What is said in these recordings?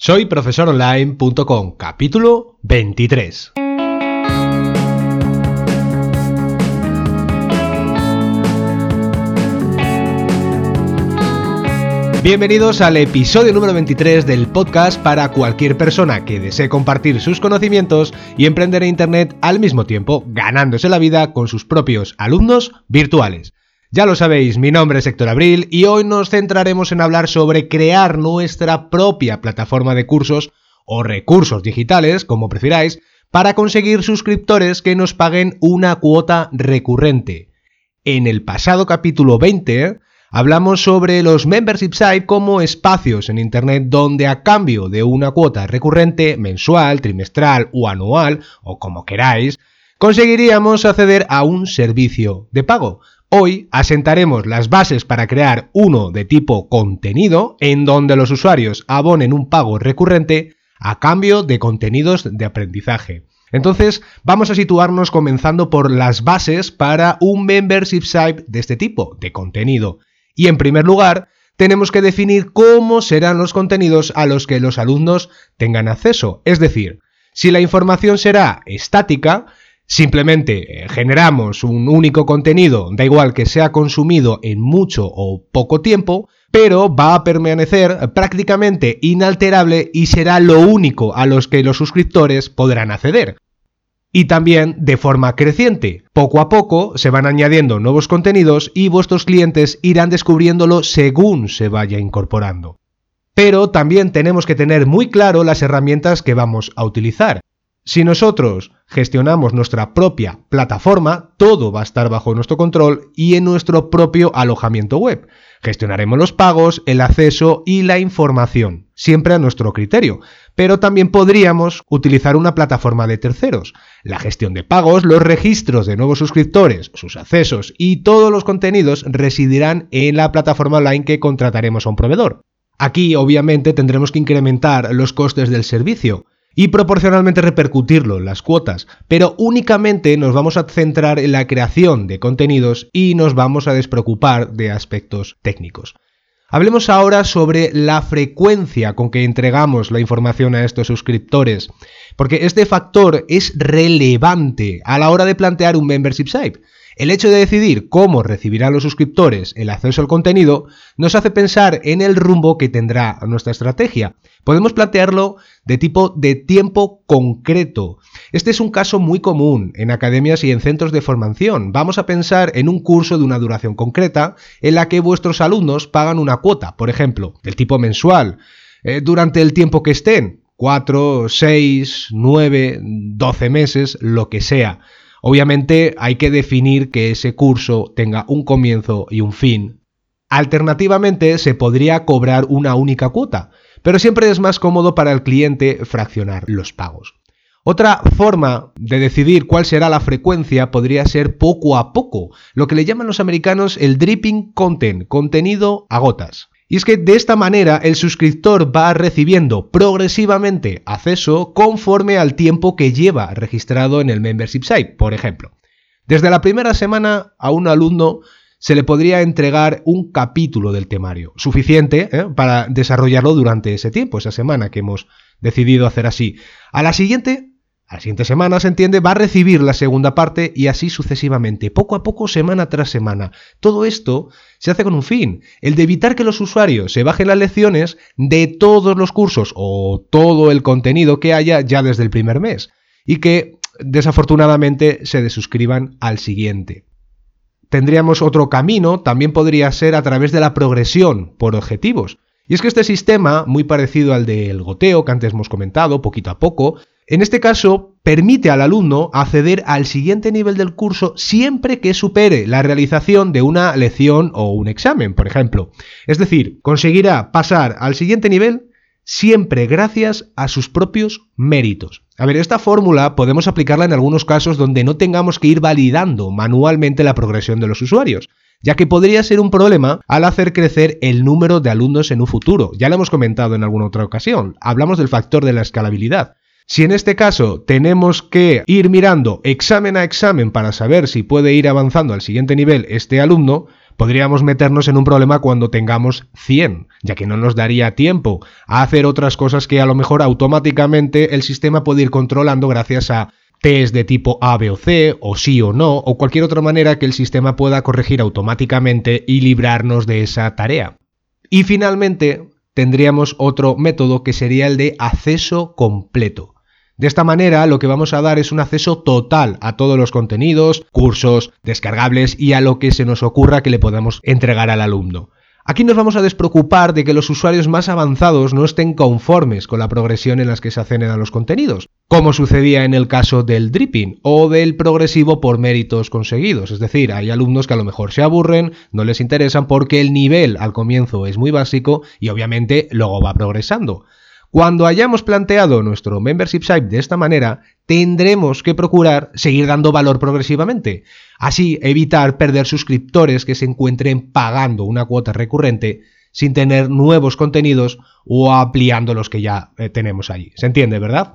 Soy profesoronline.com, capítulo 23. Bienvenidos al episodio número 23 del podcast para cualquier persona que desee compartir sus conocimientos y emprender en Internet al mismo tiempo, ganándose la vida con sus propios alumnos virtuales. Ya lo sabéis, mi nombre es Héctor Abril y hoy nos centraremos en hablar sobre crear nuestra propia plataforma de cursos o recursos digitales, como prefiráis, para conseguir suscriptores que nos paguen una cuota recurrente. En el pasado capítulo 20 hablamos sobre los membership sites como espacios en Internet donde a cambio de una cuota recurrente mensual, trimestral o anual, o como queráis, conseguiríamos acceder a un servicio de pago. Hoy asentaremos las bases para crear uno de tipo contenido en donde los usuarios abonen un pago recurrente a cambio de contenidos de aprendizaje. Entonces, vamos a situarnos comenzando por las bases para un membership site de este tipo, de contenido. Y en primer lugar, tenemos que definir cómo serán los contenidos a los que los alumnos tengan acceso. Es decir, si la información será estática, simplemente eh, generamos un único contenido, da igual que sea consumido en mucho o poco tiempo, pero va a permanecer prácticamente inalterable y será lo único a los que los suscriptores podrán acceder y también de forma creciente. Poco a poco se van añadiendo nuevos contenidos y vuestros clientes irán descubriéndolo según se vaya incorporando. Pero también tenemos que tener muy claro las herramientas que vamos a utilizar. Si nosotros gestionamos nuestra propia plataforma, todo va a estar bajo nuestro control y en nuestro propio alojamiento web. Gestionaremos los pagos, el acceso y la información, siempre a nuestro criterio. Pero también podríamos utilizar una plataforma de terceros. La gestión de pagos, los registros de nuevos suscriptores, sus accesos y todos los contenidos residirán en la plataforma online que contrataremos a un proveedor. Aquí obviamente tendremos que incrementar los costes del servicio y proporcionalmente repercutirlo las cuotas, pero únicamente nos vamos a centrar en la creación de contenidos y nos vamos a despreocupar de aspectos técnicos. Hablemos ahora sobre la frecuencia con que entregamos la información a estos suscriptores, porque este factor es relevante a la hora de plantear un membership site. El hecho de decidir cómo recibirán los suscriptores el acceso al contenido nos hace pensar en el rumbo que tendrá nuestra estrategia. Podemos plantearlo de tipo de tiempo concreto. Este es un caso muy común en academias y en centros de formación. Vamos a pensar en un curso de una duración concreta en la que vuestros alumnos pagan una cuota, por ejemplo, del tipo mensual, eh, durante el tiempo que estén, 4, 6, 9, 12 meses, lo que sea. Obviamente hay que definir que ese curso tenga un comienzo y un fin. Alternativamente se podría cobrar una única cuota, pero siempre es más cómodo para el cliente fraccionar los pagos. Otra forma de decidir cuál será la frecuencia podría ser poco a poco, lo que le llaman los americanos el dripping content, contenido a gotas. Y es que de esta manera el suscriptor va recibiendo progresivamente acceso conforme al tiempo que lleva registrado en el membership site, por ejemplo. Desde la primera semana a un alumno se le podría entregar un capítulo del temario, suficiente ¿eh? para desarrollarlo durante ese tiempo, esa semana que hemos decidido hacer así. A la siguiente a la siguiente semana, se entiende, va a recibir la segunda parte y así sucesivamente, poco a poco, semana tras semana. Todo esto se hace con un fin, el de evitar que los usuarios se bajen las lecciones de todos los cursos o todo el contenido que haya ya desde el primer mes y que desafortunadamente se desuscriban al siguiente. Tendríamos otro camino, también podría ser a través de la progresión por objetivos. Y es que este sistema, muy parecido al del goteo que antes hemos comentado, poquito a poco, en este caso, permite al alumno acceder al siguiente nivel del curso siempre que supere la realización de una lección o un examen, por ejemplo. Es decir, conseguirá pasar al siguiente nivel siempre gracias a sus propios méritos. A ver, esta fórmula podemos aplicarla en algunos casos donde no tengamos que ir validando manualmente la progresión de los usuarios, ya que podría ser un problema al hacer crecer el número de alumnos en un futuro. Ya lo hemos comentado en alguna otra ocasión. Hablamos del factor de la escalabilidad. Si en este caso tenemos que ir mirando examen a examen para saber si puede ir avanzando al siguiente nivel este alumno, podríamos meternos en un problema cuando tengamos 100, ya que no nos daría tiempo a hacer otras cosas que a lo mejor automáticamente el sistema puede ir controlando gracias a test de tipo A, B o C, o sí o no, o cualquier otra manera que el sistema pueda corregir automáticamente y librarnos de esa tarea. Y finalmente, tendríamos otro método que sería el de acceso completo. De esta manera lo que vamos a dar es un acceso total a todos los contenidos, cursos, descargables y a lo que se nos ocurra que le podamos entregar al alumno. Aquí nos vamos a despreocupar de que los usuarios más avanzados no estén conformes con la progresión en las que se acceden a los contenidos, como sucedía en el caso del dripping o del progresivo por méritos conseguidos. Es decir, hay alumnos que a lo mejor se aburren, no les interesan porque el nivel al comienzo es muy básico y obviamente luego va progresando. Cuando hayamos planteado nuestro membership site de esta manera, tendremos que procurar seguir dando valor progresivamente. Así evitar perder suscriptores que se encuentren pagando una cuota recurrente sin tener nuevos contenidos o ampliando los que ya eh, tenemos ahí. ¿Se entiende, verdad?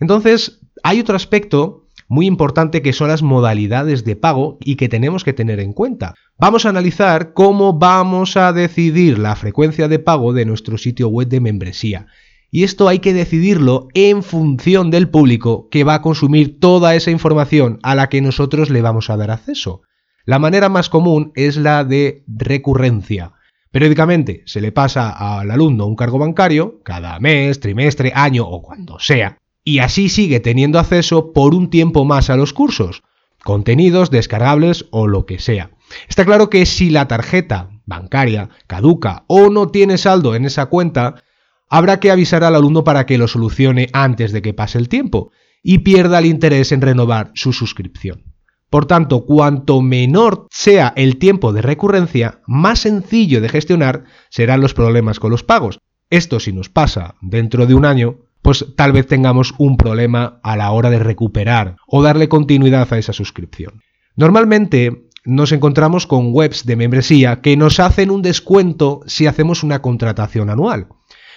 Entonces, hay otro aspecto muy importante que son las modalidades de pago y que tenemos que tener en cuenta. Vamos a analizar cómo vamos a decidir la frecuencia de pago de nuestro sitio web de membresía y esto hay que decidirlo en función del público que va a consumir toda esa información a la que nosotros le vamos a dar acceso. La manera más común es la de recurrencia. Periódicamente se le pasa al alumno un cargo bancario, cada mes, trimestre, año o cuando sea, y así sigue teniendo acceso por un tiempo más a los cursos, contenidos descargables o lo que sea. Está claro que si la tarjeta bancaria caduca o no tiene saldo en esa cuenta, habrá que avisar al alumno para que lo solucione antes de que pase el tiempo y pierda el interés en renovar su suscripción. Por tanto, cuanto menor sea el tiempo de recurrencia, más sencillo de gestionar serán los problemas con los pagos. Esto si nos pasa dentro de un año, pues tal vez tengamos un problema a la hora de recuperar o darle continuidad a esa suscripción. Normalmente nos encontramos con webs de membresía que nos hacen un descuento si hacemos una contratación anual.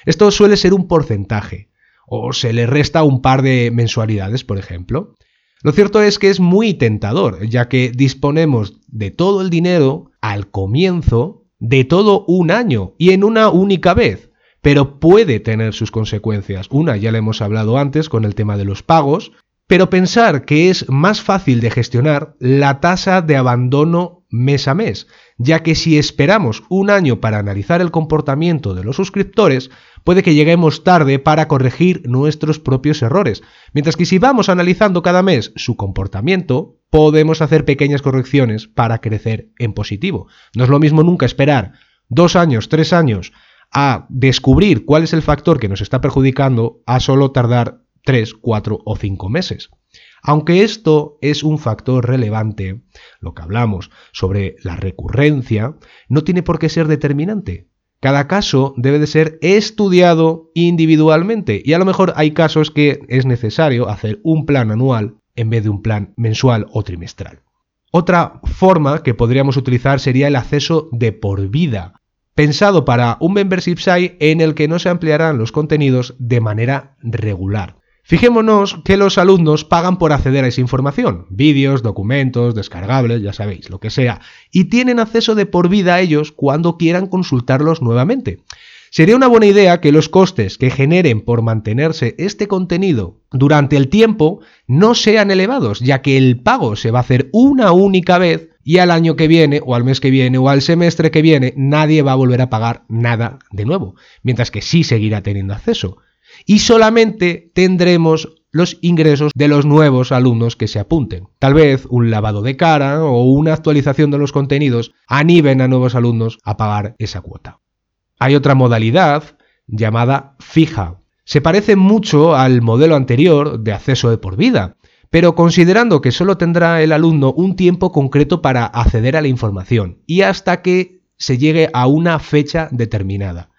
Esto suele ser un porcentaje, o se le resta un par de mensualidades, por ejemplo. Lo cierto es que es muy tentador, ya que disponemos de todo el dinero al comienzo de todo un año y en una única vez, pero puede tener sus consecuencias. Una ya le hemos hablado antes con el tema de los pagos, pero pensar que es más fácil de gestionar la tasa de abandono mes a mes, ya que si esperamos un año para analizar el comportamiento de los suscriptores, puede que lleguemos tarde para corregir nuestros propios errores, mientras que si vamos analizando cada mes su comportamiento, podemos hacer pequeñas correcciones para crecer en positivo. No es lo mismo nunca esperar dos años, tres años a descubrir cuál es el factor que nos está perjudicando a solo tardar tres, cuatro o cinco meses. Aunque esto es un factor relevante, lo que hablamos sobre la recurrencia, no tiene por qué ser determinante. Cada caso debe de ser estudiado individualmente y a lo mejor hay casos que es necesario hacer un plan anual en vez de un plan mensual o trimestral. Otra forma que podríamos utilizar sería el acceso de por vida, pensado para un membership site en el que no se ampliarán los contenidos de manera regular. Fijémonos que los alumnos pagan por acceder a esa información, vídeos, documentos, descargables, ya sabéis, lo que sea, y tienen acceso de por vida a ellos cuando quieran consultarlos nuevamente. Sería una buena idea que los costes que generen por mantenerse este contenido durante el tiempo no sean elevados, ya que el pago se va a hacer una única vez y al año que viene, o al mes que viene, o al semestre que viene, nadie va a volver a pagar nada de nuevo, mientras que sí seguirá teniendo acceso y solamente tendremos los ingresos de los nuevos alumnos que se apunten. Tal vez un lavado de cara o una actualización de los contenidos animen a nuevos alumnos a pagar esa cuota. Hay otra modalidad llamada fija. Se parece mucho al modelo anterior de acceso de por vida, pero considerando que solo tendrá el alumno un tiempo concreto para acceder a la información y hasta que se llegue a una fecha determinada.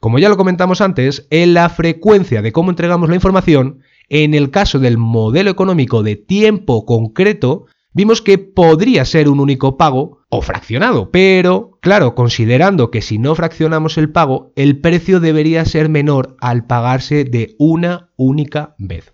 Como ya lo comentamos antes, en la frecuencia de cómo entregamos la información, en el caso del modelo económico de tiempo concreto, vimos que podría ser un único pago o fraccionado, pero claro, considerando que si no fraccionamos el pago, el precio debería ser menor al pagarse de una única vez.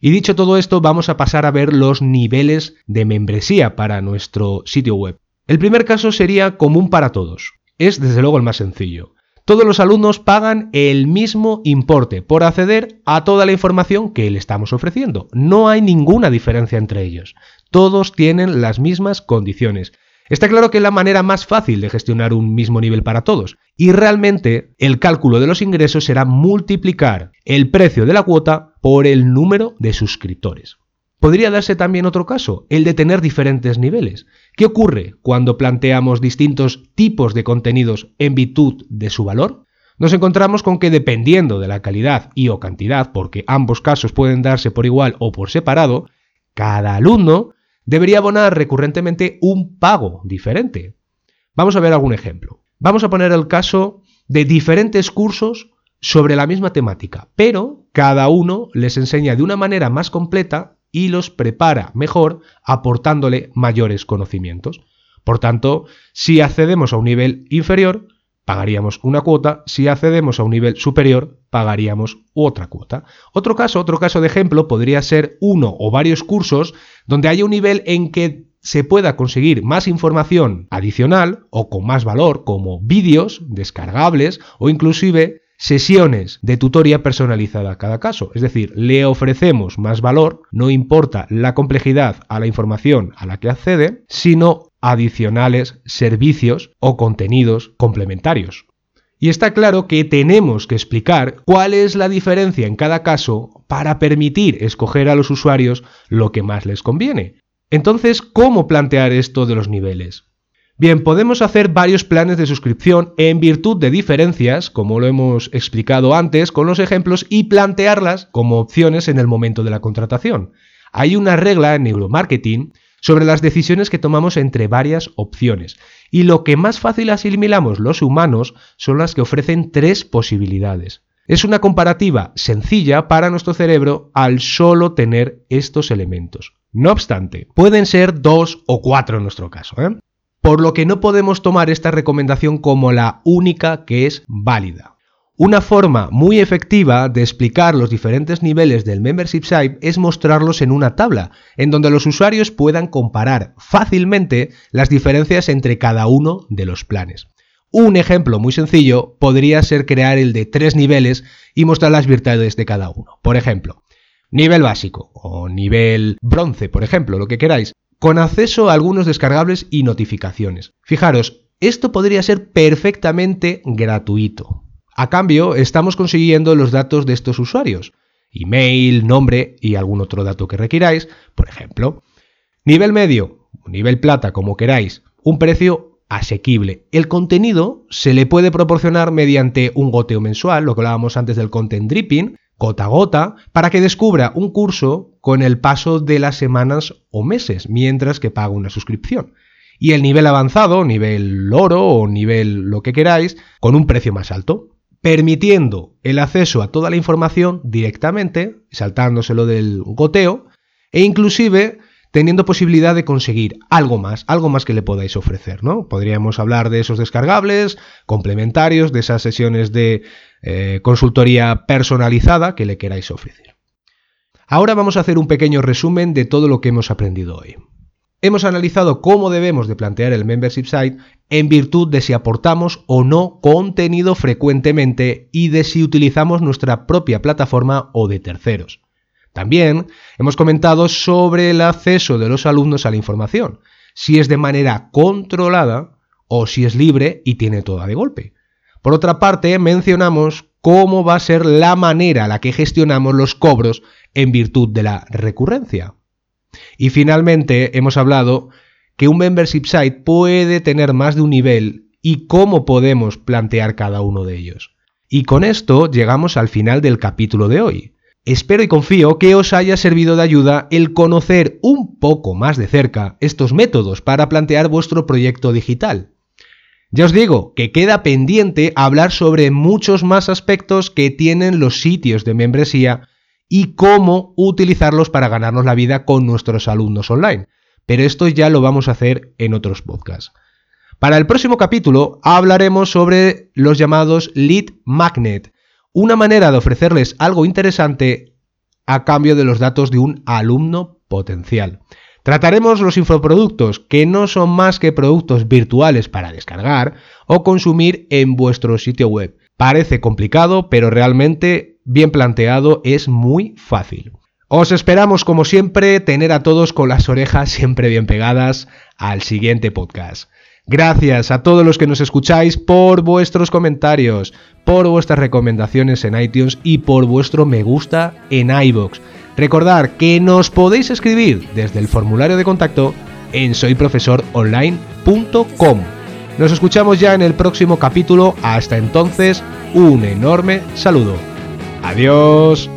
Y dicho todo esto, vamos a pasar a ver los niveles de membresía para nuestro sitio web. El primer caso sería común para todos. Es desde luego el más sencillo. Todos los alumnos pagan el mismo importe por acceder a toda la información que le estamos ofreciendo. No hay ninguna diferencia entre ellos. Todos tienen las mismas condiciones. Está claro que es la manera más fácil de gestionar un mismo nivel para todos. Y realmente el cálculo de los ingresos será multiplicar el precio de la cuota por el número de suscriptores. Podría darse también otro caso, el de tener diferentes niveles. ¿Qué ocurre cuando planteamos distintos tipos de contenidos en virtud de su valor? Nos encontramos con que dependiendo de la calidad y o cantidad, porque ambos casos pueden darse por igual o por separado, cada alumno debería abonar recurrentemente un pago diferente. Vamos a ver algún ejemplo. Vamos a poner el caso de diferentes cursos sobre la misma temática, pero cada uno les enseña de una manera más completa y los prepara mejor aportándole mayores conocimientos. Por tanto, si accedemos a un nivel inferior, pagaríamos una cuota, si accedemos a un nivel superior, pagaríamos otra cuota. Otro caso, otro caso de ejemplo podría ser uno o varios cursos donde haya un nivel en que se pueda conseguir más información adicional o con más valor, como vídeos descargables o inclusive sesiones de tutoría personalizada a cada caso. Es decir, le ofrecemos más valor, no importa la complejidad a la información a la que accede, sino adicionales servicios o contenidos complementarios. Y está claro que tenemos que explicar cuál es la diferencia en cada caso para permitir escoger a los usuarios lo que más les conviene. Entonces, ¿cómo plantear esto de los niveles? Bien, podemos hacer varios planes de suscripción en virtud de diferencias, como lo hemos explicado antes con los ejemplos, y plantearlas como opciones en el momento de la contratación. Hay una regla en neuromarketing sobre las decisiones que tomamos entre varias opciones, y lo que más fácil asimilamos los humanos son las que ofrecen tres posibilidades. Es una comparativa sencilla para nuestro cerebro al solo tener estos elementos. No obstante, pueden ser dos o cuatro en nuestro caso. ¿eh? Por lo que no podemos tomar esta recomendación como la única que es válida. Una forma muy efectiva de explicar los diferentes niveles del membership site es mostrarlos en una tabla, en donde los usuarios puedan comparar fácilmente las diferencias entre cada uno de los planes. Un ejemplo muy sencillo podría ser crear el de tres niveles y mostrar las virtudes de cada uno. Por ejemplo, nivel básico o nivel bronce, por ejemplo, lo que queráis con acceso a algunos descargables y notificaciones. Fijaros, esto podría ser perfectamente gratuito. A cambio, estamos consiguiendo los datos de estos usuarios, email, nombre y algún otro dato que requiráis, por ejemplo. Nivel medio, nivel plata, como queráis, un precio asequible. El contenido se le puede proporcionar mediante un goteo mensual, lo que hablábamos antes del content dripping, gota a gota, para que descubra un curso con el paso de las semanas o meses, mientras que paga una suscripción. Y el nivel avanzado, nivel oro o nivel lo que queráis, con un precio más alto, permitiendo el acceso a toda la información directamente, saltándoselo del goteo, e inclusive teniendo posibilidad de conseguir algo más, algo más que le podáis ofrecer, ¿no? Podríamos hablar de esos descargables complementarios, de esas sesiones de eh, consultoría personalizada que le queráis ofrecer. Ahora vamos a hacer un pequeño resumen de todo lo que hemos aprendido hoy. Hemos analizado cómo debemos de plantear el membership site en virtud de si aportamos o no contenido frecuentemente y de si utilizamos nuestra propia plataforma o de terceros. También hemos comentado sobre el acceso de los alumnos a la información, si es de manera controlada o si es libre y tiene toda de golpe. Por otra parte, mencionamos cómo va a ser la manera a la que gestionamos los cobros en virtud de la recurrencia. Y finalmente hemos hablado que un membership site puede tener más de un nivel y cómo podemos plantear cada uno de ellos. Y con esto llegamos al final del capítulo de hoy. Espero y confío que os haya servido de ayuda el conocer un poco más de cerca estos métodos para plantear vuestro proyecto digital. Ya os digo que queda pendiente hablar sobre muchos más aspectos que tienen los sitios de membresía y cómo utilizarlos para ganarnos la vida con nuestros alumnos online. Pero esto ya lo vamos a hacer en otros podcasts. Para el próximo capítulo hablaremos sobre los llamados lead magnet, una manera de ofrecerles algo interesante a cambio de los datos de un alumno potencial. Trataremos los infoproductos, que no son más que productos virtuales para descargar o consumir en vuestro sitio web. Parece complicado, pero realmente bien planteado es muy fácil. Os esperamos como siempre tener a todos con las orejas siempre bien pegadas al siguiente podcast. Gracias a todos los que nos escucháis por vuestros comentarios, por vuestras recomendaciones en iTunes y por vuestro me gusta en iBox. Recordad que nos podéis escribir desde el formulario de contacto en soyprofesoronline.com. Nos escuchamos ya en el próximo capítulo. Hasta entonces, un enorme saludo. Adiós.